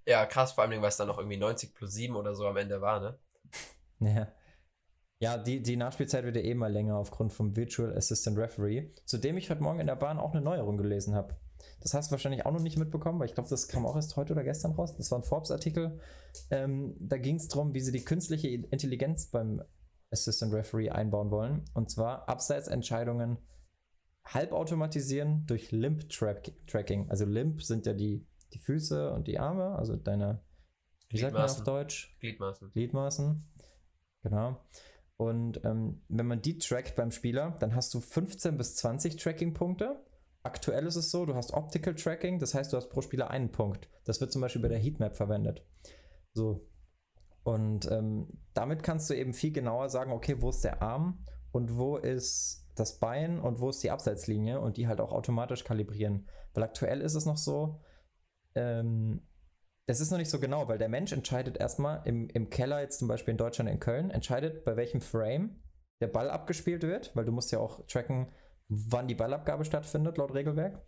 Ja, krass, vor allem, weil es dann noch irgendwie 90 plus 7 oder so am Ende war, ne? Ja. Ja, die, die Nachspielzeit wird ja eh mal länger aufgrund vom Virtual Assistant Referee, zu dem ich heute Morgen in der Bahn auch eine Neuerung gelesen habe. Das hast du wahrscheinlich auch noch nicht mitbekommen, weil ich glaube, das kam auch erst heute oder gestern raus. Das war ein Forbes-Artikel. Ähm, da ging es darum, wie sie die künstliche Intelligenz beim Assistant Referee einbauen wollen. Und zwar Abseitsentscheidungen halbautomatisieren durch Limp-Tracking. Also Limp sind ja die, die Füße und die Arme, also deine, wie sagt man auf Gliedmaßen. Deutsch? Gliedmaßen. Gliedmaßen. Genau. Und ähm, wenn man die trackt beim Spieler, dann hast du 15 bis 20 Tracking-Punkte. Aktuell ist es so, du hast Optical Tracking, das heißt, du hast pro Spieler einen Punkt. Das wird zum Beispiel bei der Heatmap verwendet. So. Und ähm, damit kannst du eben viel genauer sagen, okay, wo ist der Arm und wo ist das Bein und wo ist die Abseitslinie und die halt auch automatisch kalibrieren. Weil aktuell ist es noch so, ähm, das ist noch nicht so genau, weil der Mensch entscheidet erstmal im, im Keller, jetzt zum Beispiel in Deutschland, in Köln, entscheidet, bei welchem Frame der Ball abgespielt wird, weil du musst ja auch tracken, wann die Ballabgabe stattfindet, laut Regelwerk.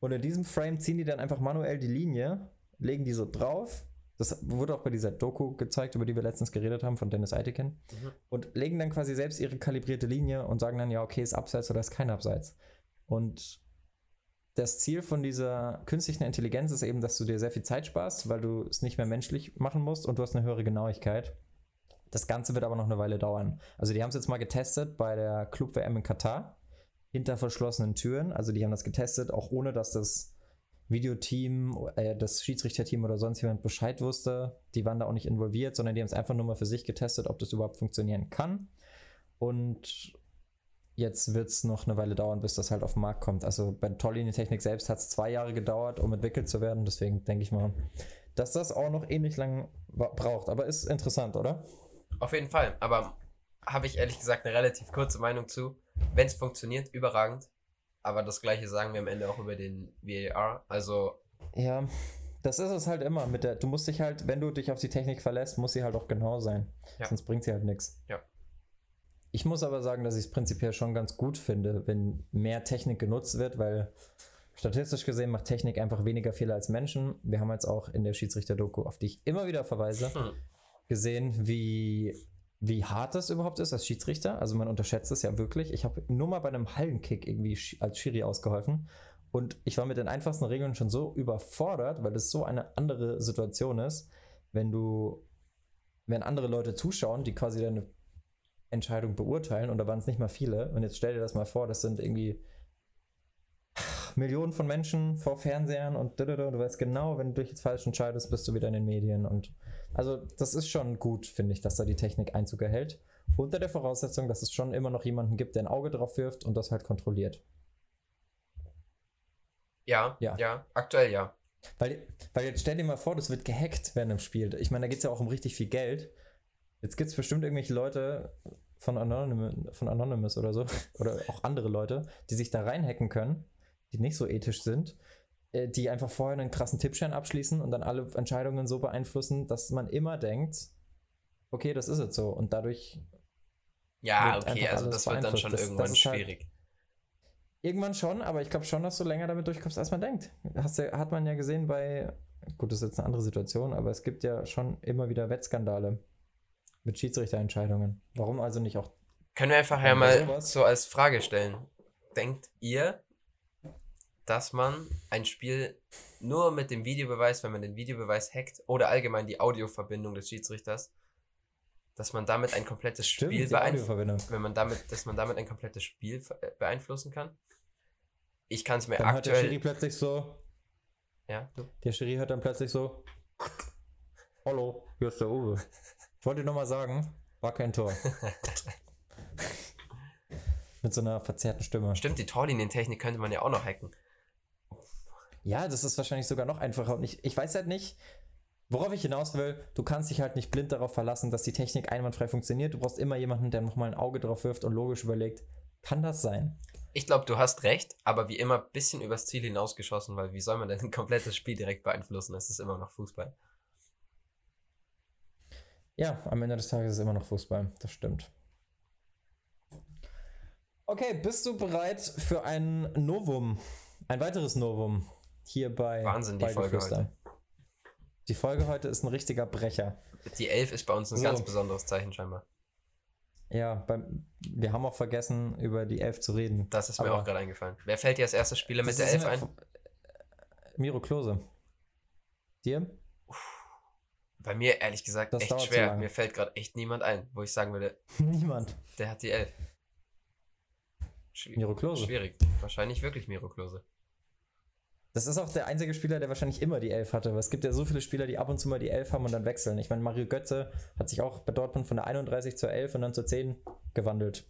Und in diesem Frame ziehen die dann einfach manuell die Linie, legen die so drauf, Das wurde auch bei dieser Doku gezeigt, über die wir letztens geredet haben, von Dennis Eitekin. Mhm. Und legen dann quasi selbst ihre kalibrierte Linie und sagen dann, ja, okay, ist Abseits oder ist kein Abseits. Und das Ziel von dieser künstlichen Intelligenz ist eben, dass du dir sehr viel Zeit sparst, weil du es nicht mehr menschlich machen musst und du hast eine höhere Genauigkeit. Das Ganze wird aber noch eine Weile dauern. Also die haben es jetzt mal getestet bei der Club WM in Katar hinter verschlossenen Türen. Also die haben das getestet, auch ohne dass das Videoteam, äh, das Schiedsrichterteam oder sonst jemand Bescheid wusste. Die waren da auch nicht involviert, sondern die haben es einfach nur mal für sich getestet, ob das überhaupt funktionieren kann. Und jetzt wird es noch eine Weile dauern, bis das halt auf den Markt kommt. Also bei Torlinientechnik selbst hat es zwei Jahre gedauert, um entwickelt zu werden. Deswegen denke ich mal, dass das auch noch ähnlich lang braucht. Aber ist interessant, oder? Auf jeden Fall, aber habe ich ehrlich gesagt eine relativ kurze Meinung zu. Wenn es funktioniert, überragend. Aber das gleiche sagen wir am Ende auch über den VAR. Also, Ja, das ist es halt immer. Mit der, du musst dich halt, wenn du dich auf die Technik verlässt, muss sie halt auch genau sein. Ja. Sonst bringt sie halt nichts. Ja. Ich muss aber sagen, dass ich es prinzipiell schon ganz gut finde, wenn mehr Technik genutzt wird, weil statistisch gesehen macht Technik einfach weniger Fehler als Menschen. Wir haben jetzt auch in der Schiedsrichter-Doku, auf die ich immer wieder verweise, hm, gesehen, wie, wie hart das überhaupt ist als Schiedsrichter. Also man unterschätzt es ja wirklich. Ich habe nur mal bei einem Hallenkick irgendwie als Schiri ausgeholfen. Und ich war mit den einfachsten Regeln schon so überfordert, weil das so eine andere Situation ist, wenn du, wenn andere Leute zuschauen, die quasi deine Entscheidung beurteilen, und da waren es nicht mal viele. Und jetzt stell dir das mal vor, das sind irgendwie Millionen von Menschen vor Fernsehern und du, weißt genau, wenn du dich jetzt falsch entscheidest, bist du wieder in den Medien. Und also das ist schon gut, finde ich, dass da die Technik Einzug erhält. Unter der Voraussetzung, dass es schon immer noch jemanden gibt, der ein Auge drauf wirft und das halt kontrolliert. ja, Ja. ja, aktuell ja. Weil, weil jetzt stell dir mal vor, das wird gehackt während dem Spiel. Ich meine, da geht es ja auch um richtig viel Geld. Jetzt gibt es bestimmt irgendwelche Leute von Anonymous, von Anonymous oder so, oder auch andere Leute, die sich da reinhacken können, die nicht so ethisch sind, äh, die einfach vorher einen krassen Tippschein abschließen und dann alle Entscheidungen so beeinflussen, dass man immer denkt, okay, das ist jetzt so. Und dadurch Ja, okay, also das wird dann schon Das- irgendwann das halt- schwierig. Irgendwann schon, aber ich glaube schon, dass du länger damit durchkommst, als man denkt. Hast du, hat man ja gesehen bei, gut, das ist jetzt eine andere Situation, aber es gibt ja schon immer wieder Wettskandale mit Schiedsrichterentscheidungen. Warum also nicht auch? Können wir einfach ja mal sowas- so als Frage stellen. Denkt ihr, dass man ein Spiel nur mit dem Videobeweis, wenn man den Videobeweis hackt, oder allgemein die Audioverbindung des Schiedsrichters, dass man damit ein komplettes Spiel die beeinflusst, Audioverbindung. wenn man damit, dass man damit ein komplettes Spiel äh, beeinflussen kann? Ich kann es mir Dann hört der Schiri aktuell. plötzlich so, Ja, du? der Schiri hört dann plötzlich so, Hallo, hier ist der Uwe. Ich wollte dir nochmal sagen, war kein Tor. mit so einer verzerrten Stimme. Stimmt, die Torlinientechnik könnte man ja auch noch hacken. Ja, das ist wahrscheinlich sogar noch einfacher. Und ich, ich weiß halt nicht, worauf ich hinaus will. Du kannst dich halt nicht blind darauf verlassen, dass die Technik einwandfrei funktioniert. Du brauchst immer jemanden, der nochmal ein Auge drauf wirft und logisch überlegt, kann das sein? Ich glaube, du hast recht, aber wie immer ein bisschen übers Ziel hinausgeschossen, weil wie soll man denn ein komplettes Spiel direkt beeinflussen? Es ist immer noch Fußball. Ja, am Ende des Tages ist es immer noch Fußball. Das stimmt. Okay, bist du bereit für ein Novum? Ein weiteres Novum hier bei Wahnsinn, die Folge Geflüster? Die Folge heute ist ein richtiger Brecher. Die 11 ist bei uns ein So. ganz besonderes Zeichen scheinbar. Ja, beim, wir haben auch vergessen, über die Elf zu reden. Das ist mir auch gerade eingefallen. Wer fällt dir als erster Spieler mit der ist 11 mir ein? Miro Klose. Dir? Bei mir ehrlich gesagt Das echt schwer. Mir fällt gerade echt niemand ein, wo ich sagen würde, Niemand. der hat die 11. Schwi- Miro Klose. Schwierig. Wahrscheinlich wirklich Miro Klose. Das ist auch der einzige Spieler, der wahrscheinlich immer die Elf hatte. Es gibt ja so viele Spieler, die ab und zu mal die Elf haben und dann wechseln. Ich meine, Mario Götze hat sich auch bei Dortmund von der 31 zur 11 und dann zur 10 gewandelt.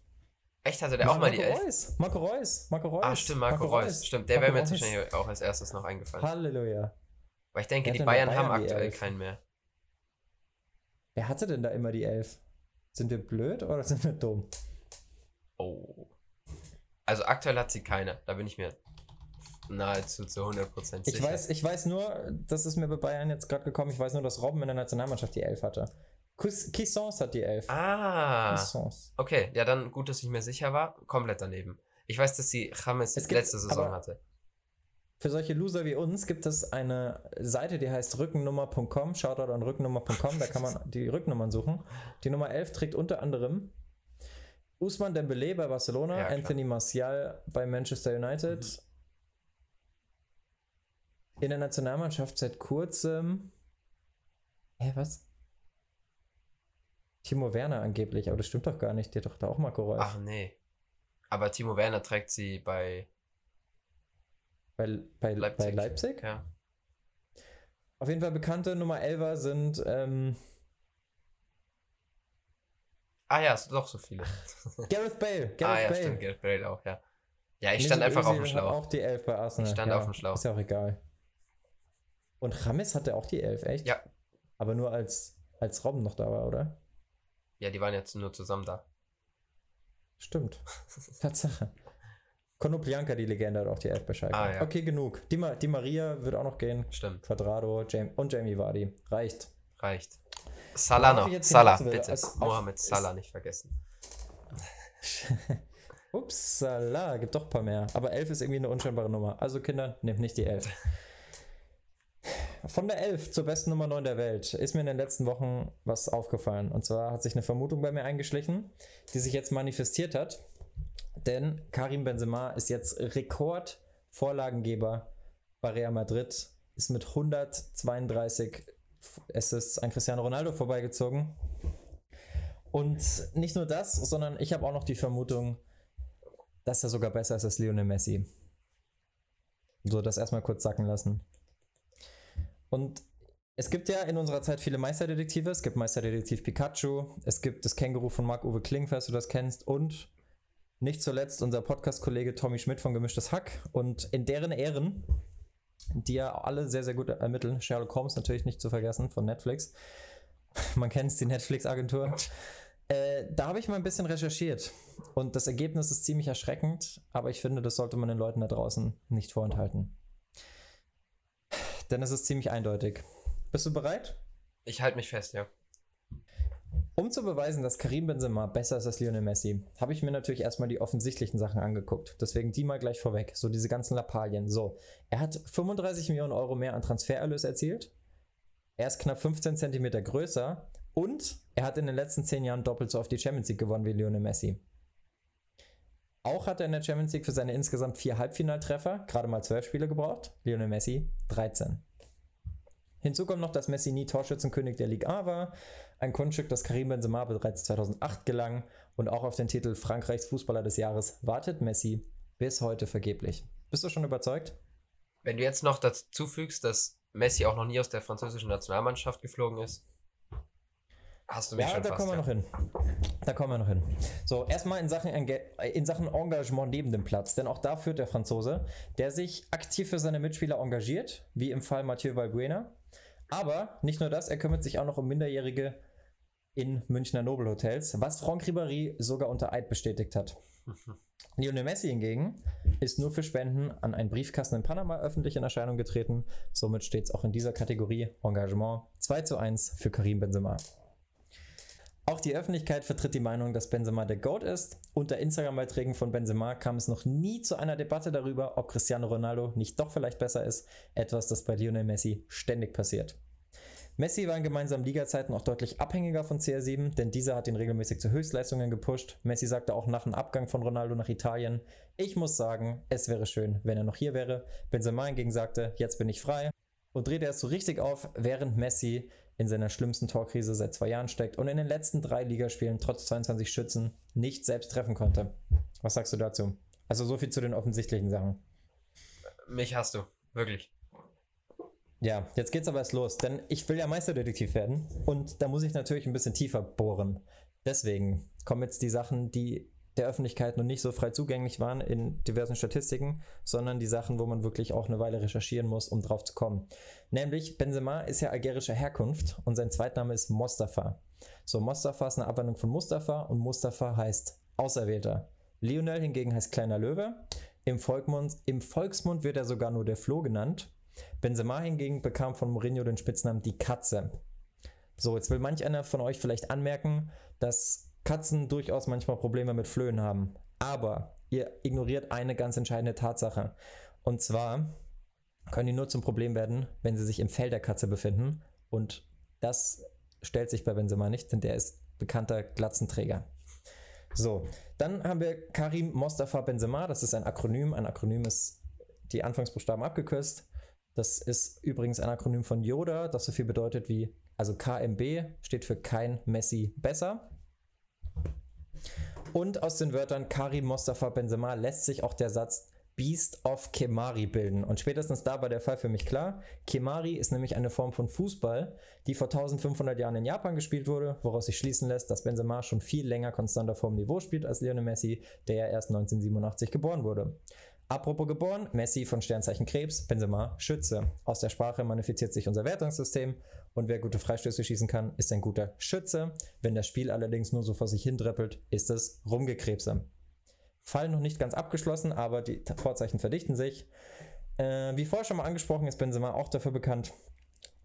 Echt, hatte der auch mal die Marco 11? Reus. Marco Reus. Marco Reus. Ah, stimmt, Marco, Reus. Stimmt, der Marco wäre mir jetzt Reus. wahrscheinlich auch als erstes noch eingefallen. Halleluja. Weil ich denke, die Bayern, Bayern haben die aktuell Elf? keinen mehr. Wer hatte denn da immer die 11? Sind wir blöd oder sind wir dumm? Oh. Also aktuell hat sie keine. Da bin ich mir nahezu zu 100% sicher. Ich weiß, ich weiß nur, das ist mir bei Bayern jetzt gerade gekommen, ich weiß nur, dass Robben in der Nationalmannschaft die 11 hatte. Kissons hat die 11. Ah. Kissons. Okay, ja, dann gut, dass ich mir sicher war. Komplett daneben. Ich weiß, dass sie James Es gibt- letzte Saison hatte. für solche Loser wie uns gibt es eine Seite, die heißt rückennummer.com. Shoutout an rückennummer.com, da kann man die Rücknummern suchen. Die Nummer 11 trägt unter anderem Usman Dembele bei Barcelona, Ja. Anthony Martial bei Manchester United. Mhm. In der Nationalmannschaft seit kurzem. Hä, was? Timo Werner angeblich, aber das stimmt doch gar nicht. Der hat doch da auch Marco Reus. Ach nee. Aber Timo Werner trägt sie bei Bei, bei, Leipzig. bei Leipzig? Ja. Auf jeden Fall bekannte Nummer 11 sind ähm, Ah ja, es sind doch so viele. Gareth Bale. Gareth ah ja, Bale. stimmt, Gareth Bale auch, ja. Ja, ich stand einfach auf dem Schlauch. auch die 11 bei Arsenal. Ich stand ja, auf dem Schlauch. Ist ja auch egal. Und Rames hatte auch die 11, echt? Ja. Aber nur als, als Robben noch da war, oder? Ja, die waren jetzt nur zusammen da. Stimmt. Tatsache. Konoplyanka, die Legende, hat auch die 11 bei Schalke. Ah, ja. Okay, genug. Die, Ma die Maria wird auch noch gehen. Stimmt, Quadrado Jam und Jamie Vardy. Reicht. reicht. Salah noch. Salah, bitte. als- Mohamed Salah nicht vergessen. Upsala, gibt doch ein paar mehr. Aber 11 ist irgendwie eine unscheinbare Nummer. Also Kinder, nehmt nicht die 11. Von der 11 zur besten Nummer 9 der Welt ist mir in den letzten Wochen was aufgefallen. Und zwar hat sich eine Vermutung bei mir eingeschlichen, die sich jetzt manifestiert hat. Denn Karim Benzema ist jetzt Rekordvorlagengeber bei Real Madrid, ist mit 132 Assists an Cristiano Ronaldo vorbeigezogen. Und nicht nur das, sondern ich habe auch noch die Vermutung, dass er sogar besser ist als Lionel Messi. So, das erstmal kurz sacken lassen. Und es gibt ja in unserer Zeit viele Meisterdetektive. Es gibt Meisterdetektiv Pikachu, es gibt das Känguru von Marc-Uwe Kling, falls du das kennst, und nicht zuletzt unser Podcast-Kollege Tommy Schmidt von Gemischtes Hack. Und in deren Ehren, die ja alle sehr, sehr gut ermitteln, Sherlock Holmes natürlich nicht zu vergessen von Netflix. Man kennt es, die Netflix-Agentur. Äh, da habe ich mal ein bisschen recherchiert. Und das Ergebnis ist ziemlich erschreckend, aber ich finde, das sollte man den Leuten da draußen nicht vorenthalten. Denn es ist ziemlich eindeutig. Bist du bereit? Ich halte mich fest, ja. Um zu beweisen, dass Karim Benzema besser ist als Lionel Messi, habe ich mir natürlich erstmal die offensichtlichen Sachen angeguckt. Deswegen die mal gleich vorweg. So diese ganzen Lappalien. So, er hat 35 Millionen Euro mehr an Transfererlös erzielt. Er ist knapp 15 Zentimeter größer und er hat in den letzten 10 Jahren doppelt so oft die Champions League gewonnen wie Lionel Messi. Auch hat er in der Champions League für seine insgesamt vier Halbfinaltreffer gerade mal 12 Spiele gebraucht. Lionel Messi 13. Hinzu kommt noch, dass Messi nie Torschützenkönig der Ligue A war. Ein Kunststück, das Karim Benzema bereits 2008 gelang. Und auch auf den Titel Frankreichs Fußballer des Jahres wartet Messi bis heute vergeblich. Bist du schon überzeugt? Wenn du jetzt noch dazu fügst, dass Messi auch noch nie aus der französischen Nationalmannschaft geflogen ist, hast du mich Ja, schon da fast. kommen wir ja. noch hin. Da kommen wir noch hin. So, erstmal in Sachen, in Sachen Engagement neben dem Platz. Denn auch da führt der Franzose, der sich aktiv für seine Mitspieler engagiert, wie im Fall Mathieu Valbuena. Aber nicht nur das, er kümmert sich auch noch um Minderjährige in Münchner Nobelhotels, was Franck Ribéry sogar unter Eid bestätigt hat. Lionel Messi hingegen ist nur für Spenden an einen Briefkasten in Panama öffentlich in Erscheinung getreten. Somit steht es auch in dieser Kategorie Engagement 2 zu 1 für Karim Benzema. Auch die Öffentlichkeit vertritt die Meinung, dass Benzema der GOAT ist. Unter Instagram-Beiträgen von Benzema kam es noch nie zu einer Debatte darüber, ob Cristiano Ronaldo nicht doch vielleicht besser ist. Etwas, das bei Lionel Messi ständig passiert. Messi war in gemeinsamen Ligazeiten auch deutlich abhängiger von CR7, denn dieser hat ihn regelmäßig zu Höchstleistungen gepusht. Messi sagte auch nach dem Abgang von Ronaldo nach Italien, ich muss sagen, es wäre schön, wenn er noch hier wäre. Benzema hingegen sagte, jetzt bin ich frei und drehte erst so richtig auf, während Messi in seiner schlimmsten Torkrise seit zwei Jahren steckt und in den letzten drei Ligaspielen trotz 22 Schützen nicht selbst treffen konnte. Was sagst du dazu? Also so viel zu den offensichtlichen Sachen. Mich hast du, wirklich. Ja, jetzt geht's aber erst los, denn ich will ja Meisterdetektiv werden und da muss ich natürlich ein bisschen tiefer bohren. Deswegen kommen jetzt die Sachen, die der Öffentlichkeit noch nicht so frei zugänglich waren in diversen Statistiken, sondern die Sachen, wo man wirklich auch eine Weile recherchieren muss, um drauf zu kommen. Nämlich, Benzema ist ja algerischer Herkunft und sein Zweitname ist Mostafa. So, Mostafa ist eine Abwandlung von Mustafa und Mustafa heißt Auserwählter. Lionel hingegen heißt kleiner Löwe. Im Volkmund, Im Volksmund wird er sogar nur der Floh genannt. Benzema hingegen bekam von Mourinho den Spitznamen die Katze. So, jetzt will manch einer von euch vielleicht anmerken, dass Katzen durchaus manchmal Probleme mit Flöhen haben. Aber ihr ignoriert eine ganz entscheidende Tatsache. Und zwar können die nur zum Problem werden, wenn sie sich im Fell der Katze befinden. Und das stellt sich bei Benzema nicht, denn der ist bekannter Glatzenträger. So, dann haben wir Karim Mostafa Benzema. Das ist ein Akronym. Ein Akronym ist die Anfangsbuchstaben abgekürzt. Das ist übrigens ein Akronym von Yoda, das so viel bedeutet wie, also KMB steht für kein Messi besser. Und aus den Wörtern Karim Mostafa Benzema lässt sich auch der Satz Beast of Kemari bilden. Und spätestens da war der Fall für mich klar. Kemari ist nämlich eine Form von Fußball, die vor 1500 Jahren in Japan gespielt wurde, woraus sich schließen lässt, dass Benzema schon viel länger konstant auf hohem Niveau spielt als Lionel Messi, der ja erst 1987 geboren wurde. Apropos geboren, Messi von Sternzeichen Krebs, Benzema Schütze. Aus der Sprache manifiziert sich unser Wertungssystem und wer gute Freistöße schießen kann, ist ein guter Schütze. Wenn das Spiel allerdings nur so vor sich hin dreppelt, ist es Rumgekrebse. Fall noch nicht ganz abgeschlossen, aber die Vorzeichen verdichten sich. Äh, wie vorher schon mal angesprochen, ist Benzema auch dafür bekannt,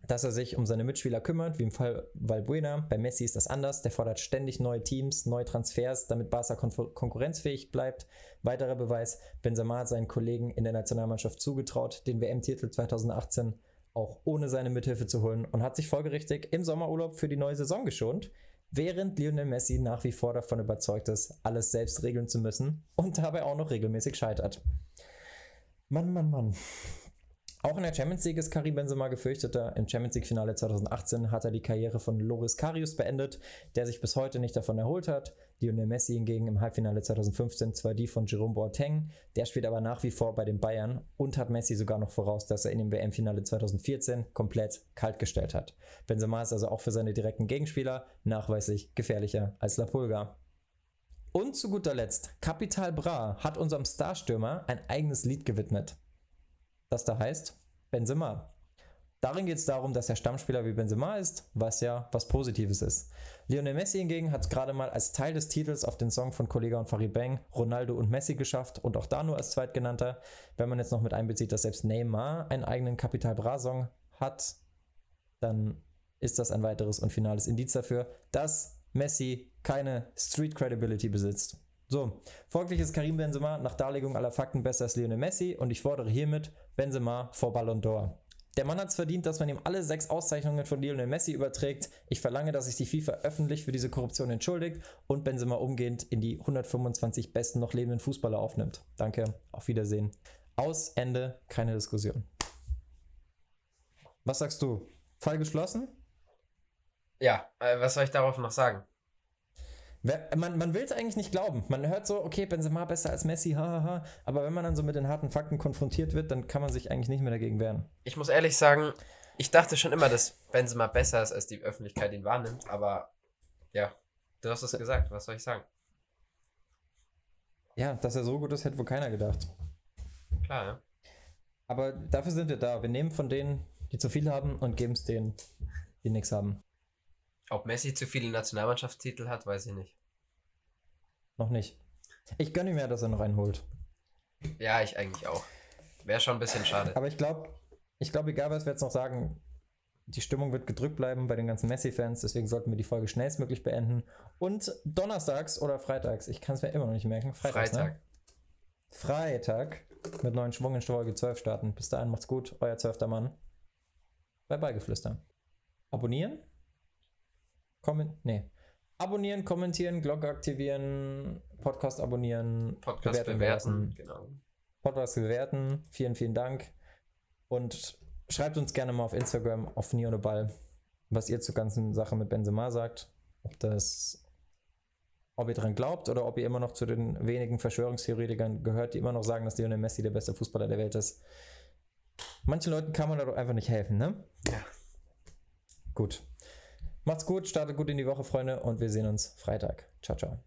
dass er sich um seine Mitspieler kümmert, wie im Fall Valbuena. Bei Messi ist das anders. Der fordert ständig neue Teams, neue Transfers, damit Barca kon konkurrenzfähig bleibt. Weiterer Beweis, Benzema hat seinen Kollegen in der Nationalmannschaft zugetraut, den WM-Titel 2018 auch ohne seine Mithilfe zu holen und hat sich folgerichtig im Sommerurlaub für die neue Saison geschont während Lionel Messi nach wie vor davon überzeugt ist, alles selbst regeln zu müssen und dabei auch noch regelmäßig scheitert. Mann, Mann, Mann. Auch in der Champions League ist Karim Benzema gefürchteter. Im Champions League Finale 2018 hat er die Karriere von Loris Karius beendet, der sich bis heute nicht davon erholt hat. Lionel Messi hingegen im Halbfinale 2015 zwar die von Jerome Boateng, der spielt aber nach wie vor bei den Bayern und hat Messi sogar noch voraus, dass er in dem WM-Finale 2014 komplett kaltgestellt hat. Benzema ist also auch für seine direkten Gegenspieler nachweislich gefährlicher als La Pulga. Und zu guter Letzt, Capital Bra hat unserem Starstürmer ein eigenes Lied gewidmet. Das da heißt Benzema. Darin geht es darum, dass er Stammspieler wie Benzema ist, was ja was Positives ist. Lionel Messi hingegen hat es gerade mal als Teil des Titels auf den Song von Kollega und Farid Bang Ronaldo und Messi geschafft und auch da nur als Zweitgenannter. Wenn man jetzt noch mit einbezieht, dass selbst Neymar einen eigenen Capital Bra Song hat, dann ist das ein weiteres und finales Indiz dafür, dass Messi keine Street Credibility besitzt. So, folglich ist Karim Benzema nach Darlegung aller Fakten besser als Lionel Messi und ich fordere hiermit Benzema vor Ballon d'Or. Der Mann hat es verdient, dass man ihm alle sechs Auszeichnungen von Lionel Messi überträgt. Ich verlange, dass sich die FIFA öffentlich für diese Korruption entschuldigt und Benzema umgehend in die 125 besten noch lebenden Fußballer aufnimmt. Danke, auf Wiedersehen. Aus, Ende, keine Diskussion. Was sagst du? Fall geschlossen? Ja, äh, was soll ich darauf noch sagen? Man, man will es eigentlich nicht glauben. Man hört so, okay, Benzema besser als Messi, hahaha. Aber wenn man dann so mit den harten Fakten konfrontiert wird, dann kann man sich eigentlich nicht mehr dagegen wehren. Ich muss ehrlich sagen, ich dachte schon immer, dass Benzema besser ist, als die Öffentlichkeit ihn wahrnimmt. Aber ja, du hast es gesagt. Was soll ich sagen? Ja, dass er so gut ist, hätte wohl keiner gedacht. Klar, ja. Aber dafür sind wir da. Wir nehmen von denen, die zu viel haben, und geben es denen, die nichts haben. Ob Messi zu viele Nationalmannschaftstitel hat, weiß ich nicht. Noch nicht. Ich gönne ihm ja, dass er noch einen holt. Ja, ich eigentlich auch. Wäre schon ein bisschen schade. Aber ich glaube, ich glaube, egal was wir jetzt noch sagen, die Stimmung wird gedrückt bleiben bei den ganzen Messi-Fans, deswegen sollten wir die Folge schnellstmöglich beenden. Und donnerstags oder freitags, ich kann es mir immer noch nicht merken. Freitags, ne? Freitag. Ne? Freitag mit neuen Schwung in Folge 12 starten. Bis dahin macht's gut, euer zwölfter Mann. Bye bye, Geflüster. Abonnieren? Kommen, nee. Abonnieren, kommentieren, Glocke aktivieren, Podcast abonnieren, Podcast bewerten, bewerten genau. Podcast bewerten. Vielen, vielen Dank. Und schreibt uns gerne mal auf Instagram auf Ball, was ihr zur ganzen Sache mit Benzema sagt. Ob das, ob ihr dran glaubt oder ob ihr immer noch zu den wenigen Verschwörungstheoretikern gehört, die immer noch sagen, dass Lionel Messi der beste Fußballer der Welt ist. Manchen Leuten kann man da doch einfach nicht helfen, ne? Ja. Gut. Macht's gut, startet gut in die Woche, Freunde, und wir sehen uns Freitag. Ciao, ciao.